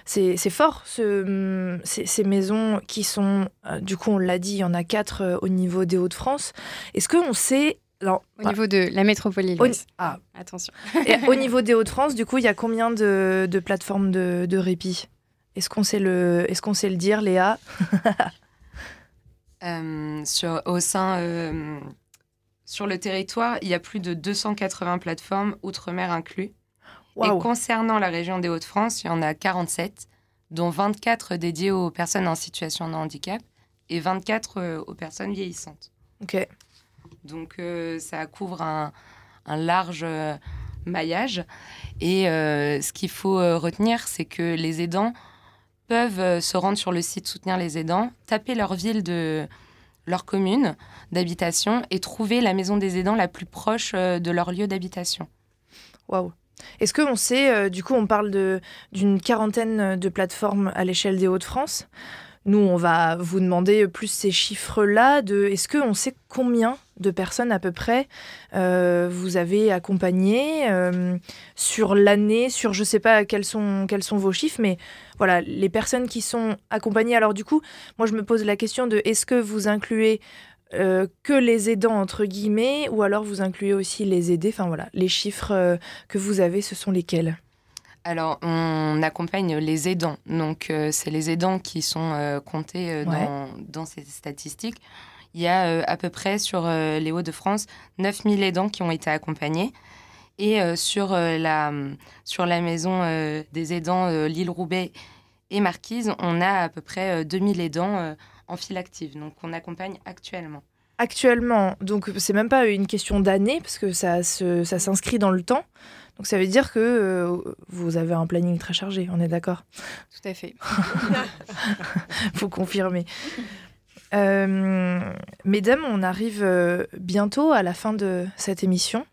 c'est fort, ce, ces, maisons qui sont, du coup, on l'a dit, il y en a quatre au niveau des Hauts-de-France. Est-ce qu'on sait au bah, niveau de la métropole lilloise. Ah. Attention. Et au niveau des Hauts-de-France, du coup, il y a combien de, de plateformes de, de répit? Est-ce qu'on sait le, qu'on sait le dire, Léa euh, sur, Au sein, euh, sur le territoire, il y a plus de 280 plateformes, outre-mer inclus. Et concernant la région des Hauts-de-France, il y en a 47, dont 24 dédiés aux personnes en situation de handicap et 24 aux personnes vieillissantes. Ok. Donc ça couvre un, un large maillage. Et ce qu'il faut retenir, c'est que les aidants peuvent se rendre sur le site Soutenir les aidants, taper leur ville de leur commune d'habitation et trouver la maison des aidants la plus proche de leur lieu d'habitation. Waouh est-ce qu'on sait, euh, du coup, on parle d'une quarantaine de plateformes à l'échelle des Hauts-de-France. Nous, on va vous demander plus ces chiffres-là. De, est-ce qu'on sait combien de personnes à peu près euh, vous avez accompagné euh, sur l'année, sur je ne sais pas quels sont, vos chiffres, mais voilà, les personnes qui sont accompagnées. Alors du coup, moi je me pose la question de est-ce que vous incluez euh, que les aidants entre guillemets ou alors vous incluez aussi les aidés? Enfin voilà, les chiffres que vous avez, ce sont lesquels? Alors, on accompagne les aidants. Donc, euh, c'est les aidants qui sont comptés dans, ces statistiques. Il y a à peu près sur les Hauts-de-France 9000 aidants qui ont été accompagnés. Et sur, la, sur la maison des aidants Lille-Roubaix et Marquise, on a à peu près 2000 aidants en file active. Donc, on accompagne actuellement. Actuellement, donc c'est même pas une question d'année, parce que ça, ça s'inscrit dans le temps. Donc ça veut dire que euh, vous avez un planning très chargé, on est d'accord? Tout à fait. Faut confirmer. Euh, mesdames, on arrive euh, bientôt à la fin de cette émission.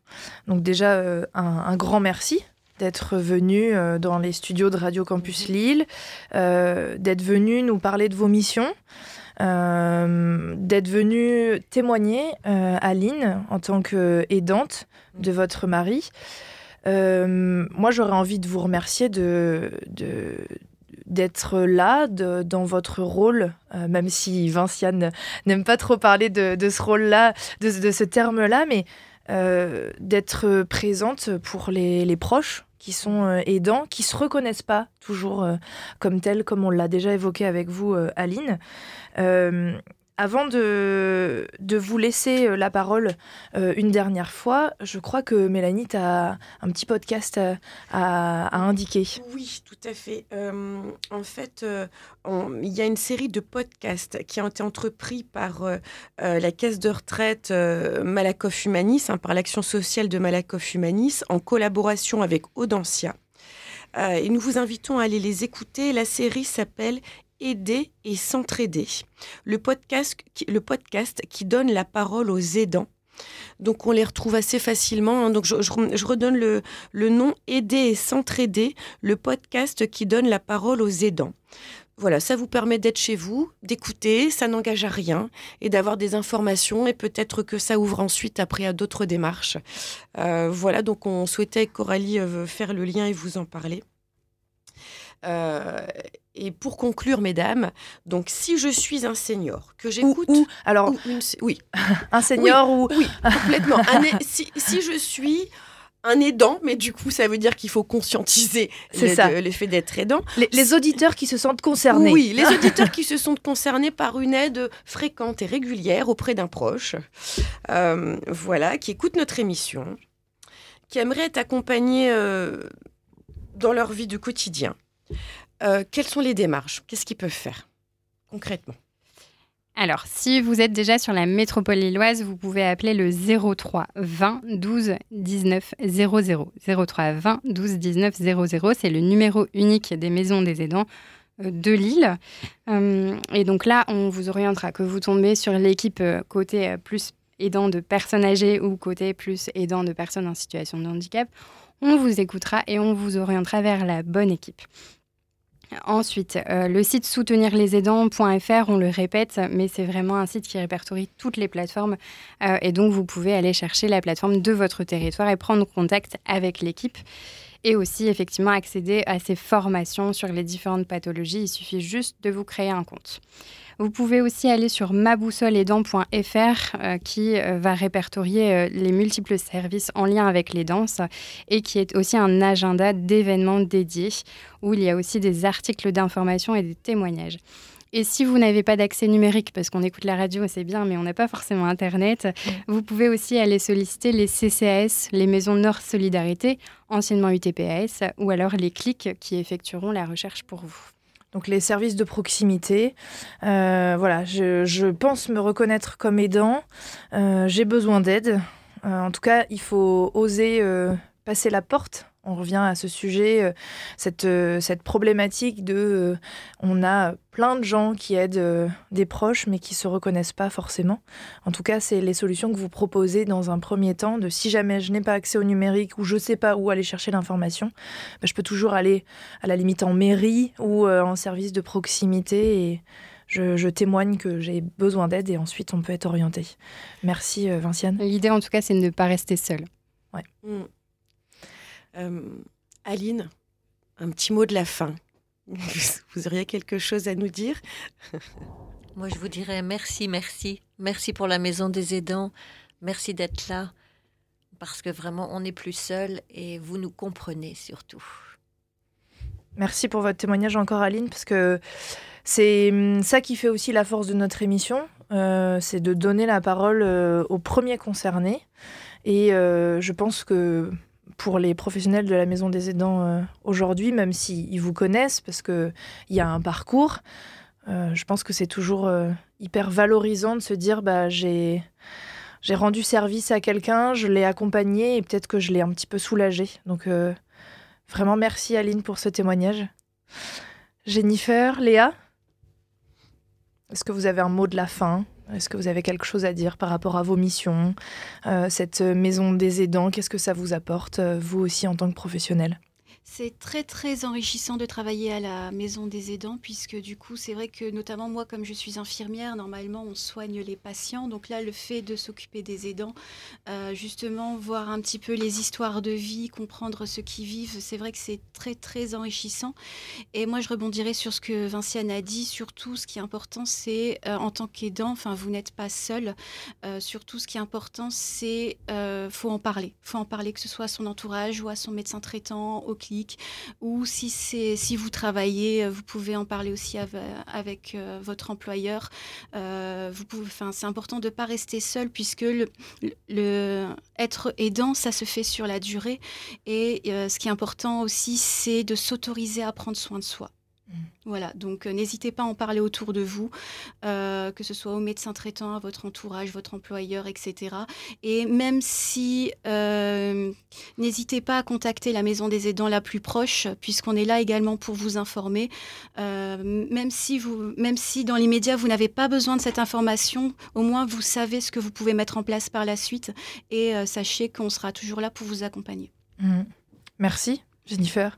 Donc déjà, un, un, grand merci d'être venu dans les studios de Radio Campus Lille, d'être venu nous parler de vos missions. Euh, d'être venue témoigner euh, à Lynn en tant qu'aidante de votre mari. Euh, moi, j'aurais envie de vous remercier de, d'être là dans votre rôle, même si Vinciane n'aime pas trop parler de, ce rôle-là, de, ce terme-là, mais d'être présente pour les, les, proches qui sont aidants, qui se reconnaissent pas toujours comme tels, comme on l'a déjà évoqué avec vous, Aline. Euh, avant de, de, vous laisser euh, la parole euh, une dernière fois, je crois que Mélanie, tu as un petit podcast à, à, indiquer. Oui, tout à fait. en fait, il y a une série de podcasts qui ont été entrepris par la caisse de retraite Malakoff Humanis, hein, par l'action sociale de Malakoff Humanis, en collaboration avec Audencia. et nous vous invitons à aller les écouter. La série s'appelle Aider et s'entraider. Le podcast, qui donne la parole aux aidants. Donc on les retrouve assez facilement. Hein. Donc je, redonne le, le, nom Aider et s'entraider, le podcast qui donne la parole aux aidants. Voilà, ça vous permet d'être chez vous, d'écouter, ça n'engage à rien et d'avoir des informations et peut-être que ça ouvre ensuite après à d'autres démarches. Euh, voilà, donc on souhaitait Coralie euh, faire le lien et vous en parler. Euh, et pour conclure, mesdames, donc si je suis un senior, que j'écoute... Ou, alors, oui. un senior ou... Oui, complètement. si, si, je suis un aidant, mais du coup, ça veut dire qu'il faut conscientiser l'effet d'être aidant. Les, auditeurs qui se sentent concernés. Oui, les auditeurs qui se sont concernés par une aide fréquente et régulière auprès d'un proche, euh, voilà, qui écoute notre émission, qui aimerait être accompagné euh, dans leur vie du quotidien. Euh, quelles sont les démarches? Qu'est-ce qu'ils peuvent faire concrètement? Alors, si vous êtes déjà sur la métropole lilloise, vous pouvez appeler le 03 20 12 19 00. 03 20 12 19 00, c'est le numéro unique des maisons des aidants euh, de Lille. Euh, et donc là, on vous orientera que vous tombez sur l'équipe côté plus aidant de personnes âgées ou côté plus aidant de personnes en situation de handicap. On vous écoutera et on vous orientera vers la bonne équipe. Ensuite, euh, le site soutenirlesaidants.fr, on le répète, mais c'est vraiment un site qui répertorie toutes les plateformes euh, et donc vous pouvez aller chercher la plateforme de votre territoire et prendre contact avec l'équipe et aussi effectivement accéder à ces formations sur les différentes pathologies. Il suffit juste de vous créer un compte. Vous pouvez aussi aller sur maboussoleaidant.fr euh, qui euh, va répertorier euh, les multiples services en lien avec les danses et qui est aussi un agenda d'événements dédiés où il y a aussi des articles d'information et des témoignages. Et si vous n'avez pas d'accès numérique, parce qu'on écoute la radio, c'est bien, mais on n'a pas forcément Internet, vous pouvez aussi aller solliciter les CCAS, les Maisons Nord Solidarité, anciennement UTPAS, ou alors les clics qui effectueront la recherche pour vous. Donc les services de proximité. voilà, je, pense me reconnaître comme aidant. J'ai besoin d'aide. en tout cas, il faut oser passer la porte on revient à ce sujet, euh, cette, euh, cette problématique de euh, on a plein de gens qui aident des proches mais qui se reconnaissent pas forcément. En tout cas, c'est les solutions que vous proposez dans un premier temps de si jamais je n'ai pas accès au numérique ou je sais pas où aller chercher l'information, bah, je peux toujours aller à la limite en mairie ou en service de proximité et je, témoigne que j'ai besoin d'aide et ensuite on peut être orienté. Merci Vinciane. L'idée en tout cas c'est de ne pas rester seul. Ouais. Mm. Euh, Aline, un petit mot de la fin. Vous auriez quelque chose à nous dire? Moi, je vous dirais merci, merci. Merci pour la Maison des aidants. Merci d'être là. Parce que vraiment, on n'est plus seul et vous nous comprenez surtout. Merci pour votre témoignage encore, Aline, parce que c'est hum, ça qui fait aussi la force de notre émission. Euh, c'est de donner la parole euh, aux premiers concernés. Et je pense que pour les professionnels de la maison des aidants euh, aujourd'hui, même s'ils vous connaissent, parce qu'il y a un parcours, euh, je pense que c'est toujours euh, hyper valorisant de se dire bah, j'ai, j'ai rendu service à quelqu'un, je l'ai accompagné et peut-être que je l'ai un petit peu soulagé. Donc vraiment merci Aline pour ce témoignage. Jennifer, Léa, est-ce que vous avez un mot de la fin? Est-ce que vous avez quelque chose à dire par rapport à vos missions euh, Cette maison des aidants, qu'est-ce que ça vous apporte, euh, vous aussi en tant que professionnel? C'est très très enrichissant de travailler à la maison des aidants puisque du coup c'est vrai que notamment moi comme je suis infirmière normalement on soigne les patients. Donc là le fait de s'occuper des aidants euh, justement voir un petit peu les histoires de vie comprendre ce qu'ils vivent c'est vrai que c'est très très enrichissant. Et moi je rebondirai sur ce que Vinciane a dit. Surtout ce qui est important c'est euh, en tant qu'aidant enfin vous n'êtes pas seul euh, surtout ce qui est important c'est faut en parler. Faut en parler que ce soit à son entourage ou à son médecin traitant au client ou si, si vous travaillez, euh, vous pouvez en parler aussi avec, euh, votre employeur. Euh, c'est important de ne pas rester seul puisque être aidant, ça se fait sur la durée. Et ce qui est important aussi, c'est de s'autoriser à prendre soin de soi. Voilà, donc euh, n'hésitez pas à en parler autour de vous, euh, que ce soit au médecin traitant, à votre entourage, votre employeur, etc. Et même si, euh, n'hésitez pas à contacter la maison des aidants la plus proche, puisqu'on est là également pour vous informer. même, si vous, même si dans l'immédiat, vous n'avez pas besoin de cette information, au moins vous savez ce que vous pouvez mettre en place par la suite. Et sachez qu'on sera toujours là pour vous accompagner. Mm. Merci. Jennifer.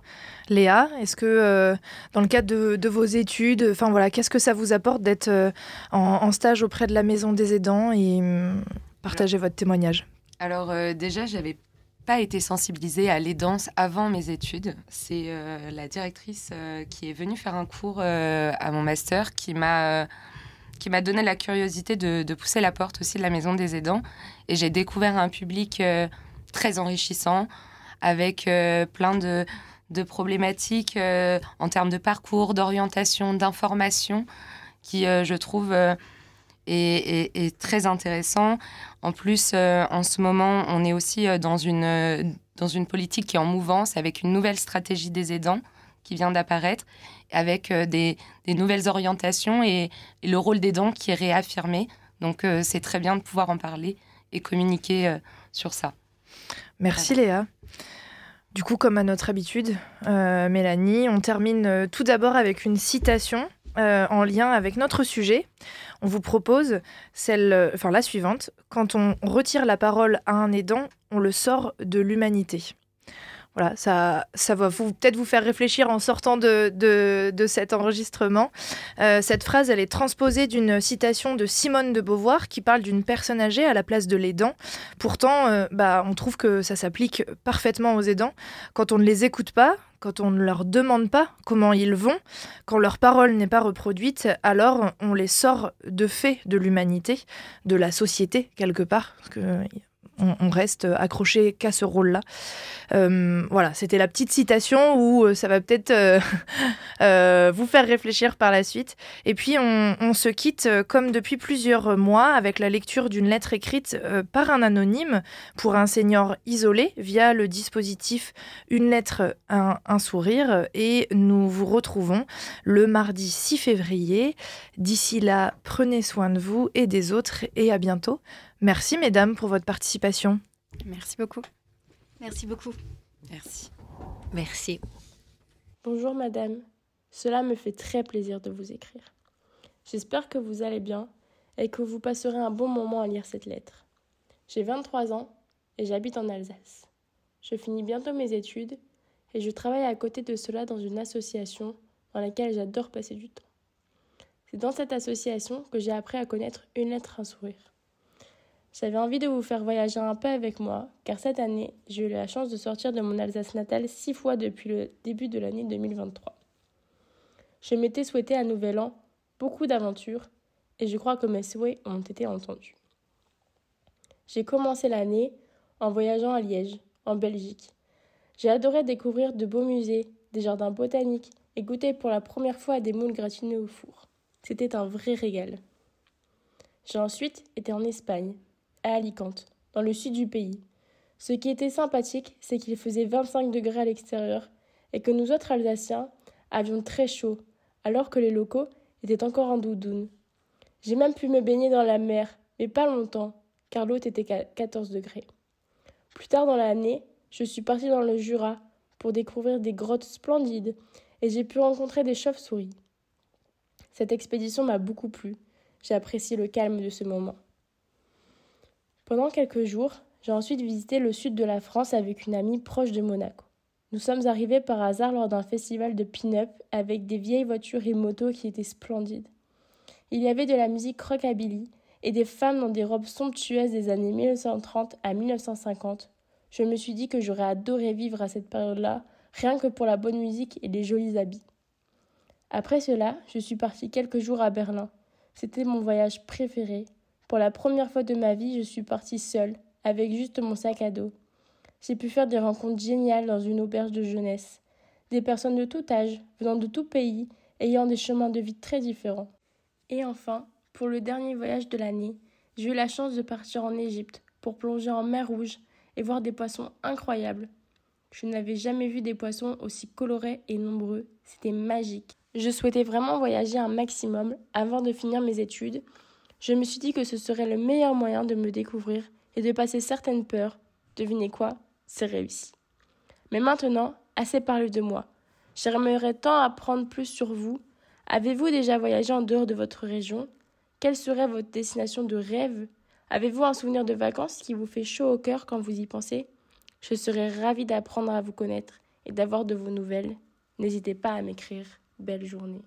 Léa, est-ce que euh, dans le cadre de, vos études, enfin voilà, qu'est-ce que ça vous apporte d'être euh, en, stage auprès de la Maison des aidants et hum, partager votre témoignage? Alors euh, déjà, j'avais pas été sensibilisée à l'aidance avant mes études. C'est la directrice qui est venue faire un cours à mon master qui m'a qui m'a donné la curiosité de, de, pousser la porte aussi de la Maison des aidants et j'ai découvert un public très enrichissant avec euh, plein de, problématiques euh, en termes de parcours, d'orientation, d'information, qui, euh, je trouve, est, très intéressant. En plus, en ce moment, on est aussi dans une, dans une politique qui est en mouvance avec une nouvelle stratégie des aidants qui vient d'apparaître, avec des, nouvelles orientations et, le rôle des dents qui est réaffirmé. Donc, c'est très bien de pouvoir en parler et communiquer sur ça. Merci Léa. Du coup, comme à notre habitude, euh, Mélanie, on termine euh, tout d'abord avec une citation euh, en lien avec notre sujet. On vous propose celle, enfin la suivante. Quand on retire la parole à un aidant, on le sort de l'humanité. Voilà, ça, ça va peut-être vous faire réfléchir en sortant de, cet enregistrement. Euh, cette phrase, elle est transposée d'une citation de Simone de Beauvoir qui parle d'une personne âgée à la place de l'aidant. Pourtant, euh, bah, on trouve que ça s'applique parfaitement aux aidants. Quand on ne les écoute pas, quand on ne leur demande pas comment ils vont, quand leur parole n'est pas reproduite, alors on les sort de fait de l'humanité, de la société quelque part. On, reste accroché qu'à ce rôle-là. Euh, voilà, c'était la petite citation où euh, ça va peut-être euh, vous faire réfléchir par la suite. Et puis on, se quitte comme depuis plusieurs mois avec la lecture d'une lettre écrite par un anonyme pour un senior isolé via le dispositif Une lettre, un, un sourire. Et nous vous retrouvons le mardi 6 février. D'ici là, prenez soin de vous et des autres et à bientôt. Merci mesdames pour votre participation. Merci beaucoup. Merci beaucoup. Merci. Merci. Bonjour madame. Cela me fait très plaisir de vous écrire. J'espère que vous allez bien et que vous passerez un bon moment à lire cette lettre. J'ai 23 ans et j'habite en Alsace. Je finis bientôt mes études et je travaille à côté de cela dans une association dans laquelle j'adore passer du temps. C'est dans cette association que j'ai appris à connaître une lettre, un sourire. J'avais envie de vous faire voyager un peu avec moi, car cette année, j'ai eu la chance de sortir de mon Alsace natale six fois depuis le début de l'année 2023. Je m'étais souhaité un nouvel an, beaucoup d'aventures, et je crois que mes souhaits ont été entendus. J'ai commencé l'année en voyageant à Liège, en Belgique. J'ai adoré découvrir de beaux musées, des jardins botaniques et goûter pour la première fois à des moules gratinés au four. C'était un vrai régal. J'ai ensuite été en Espagne, à Alicante, dans le sud du pays. Ce qui était sympathique, c'est qu'il faisait 25 degrés à l'extérieur et que nous autres Alsaciens avions très chaud, alors que les locaux étaient encore en doudoune. J'ai même pu me baigner dans la mer, mais pas longtemps, car l'eau était à 14 degrés. Plus tard dans l'année, je suis partie dans le Jura pour découvrir des grottes splendides et j'ai pu rencontrer des chauves-souris. Cette expédition m'a beaucoup plu. J'ai apprécié le calme de ce moment. Pendant quelques jours, j'ai ensuite visité le sud de la France avec une amie proche de Monaco. Nous sommes arrivés par hasard lors d'un festival de pin-up avec des vieilles voitures et motos qui étaient splendides. Il y avait de la musique rockabilly et des femmes dans des robes somptueuses des années 1930 à 1950. Je me suis dit que j'aurais adoré vivre à cette période-là, rien que pour la bonne musique et les jolis habits. Après cela, je suis partie quelques jours à Berlin. C'était mon voyage préféré pour la première fois de ma vie, je suis partie seule, avec juste mon sac à dos. J'ai pu faire des rencontres géniales dans une auberge de jeunesse. Des personnes de tout âge, venant de tout pays, ayant des chemins de vie très différents. Et enfin, pour le dernier voyage de l'année, j'ai eu la chance de partir en Égypte pour plonger en mer Rouge et voir des poissons incroyables. Je n'avais jamais vu des poissons aussi colorés et nombreux. C'était magique. Je souhaitais vraiment voyager un maximum avant de finir mes études je me suis dit que ce serait le meilleur moyen de me découvrir et de passer certaines peurs. Devinez quoi? C'est réussi. Mais maintenant, assez parlé de moi. J'aimerais tant apprendre plus sur vous. Avez-vous déjà voyagé en dehors de votre région? Quelle serait votre destination de rêve? Avez-vous un souvenir de vacances qui vous fait chaud au cœur quand vous y pensez? Je serais ravie d'apprendre à vous connaître et d'avoir de vos nouvelles. N'hésitez pas à m'écrire. Belle journée.